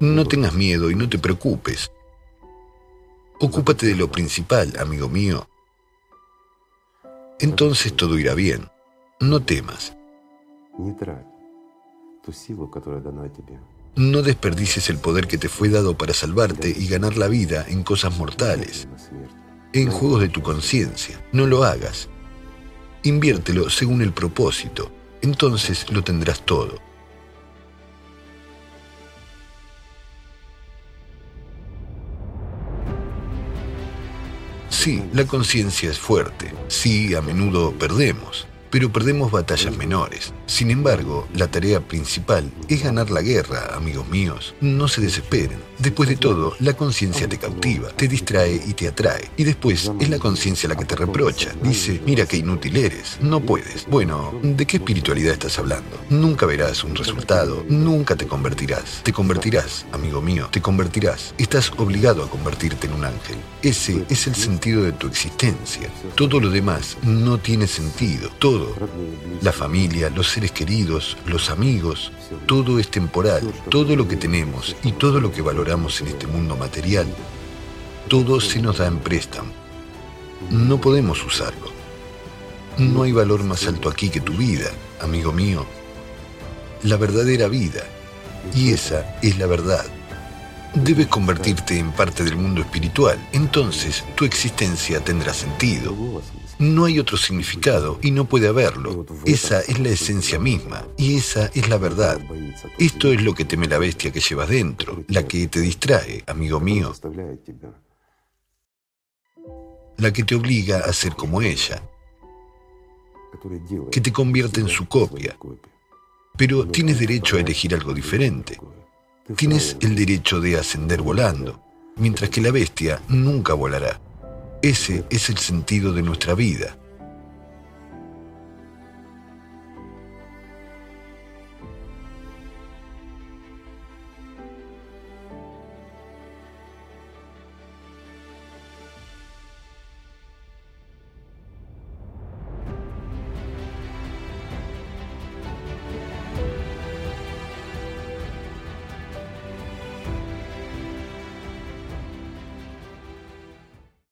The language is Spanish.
No tengas miedo y no te preocupes. Ocúpate de lo principal, amigo mío. Entonces todo irá bien. No temas. No desperdicies el poder que te fue dado para salvarte y ganar la vida en cosas mortales, en juegos de tu conciencia. No lo hagas. Inviértelo según el propósito. Entonces lo tendrás todo. Sí, la conciencia es fuerte. Sí, a menudo perdemos pero perdemos batallas menores. Sin embargo, la tarea principal es ganar la guerra, amigos míos. No se desesperen. Después de todo, la conciencia te cautiva, te distrae y te atrae. Y después es la conciencia la que te reprocha. Dice, mira qué inútil eres, no puedes. Bueno, ¿de qué espiritualidad estás hablando? Nunca verás un resultado, nunca te convertirás. Te convertirás, amigo mío, te convertirás. Estás obligado a convertirte en un ángel. Ese es el sentido de tu existencia. Todo lo demás no tiene sentido. La familia, los seres queridos, los amigos, todo es temporal. Todo lo que tenemos y todo lo que valoramos en este mundo material, todo se nos da en préstamo. No podemos usarlo. No hay valor más alto aquí que tu vida, amigo mío. La verdadera vida. Y esa es la verdad. Debes convertirte en parte del mundo espiritual. Entonces tu existencia tendrá sentido. No hay otro significado y no puede haberlo. Esa es la esencia misma y esa es la verdad. Esto es lo que teme la bestia que llevas dentro, la que te distrae, amigo mío. La que te obliga a ser como ella, que te convierte en su copia. Pero tienes derecho a elegir algo diferente. Tienes el derecho de ascender volando, mientras que la bestia nunca volará. Ese es el sentido de nuestra vida.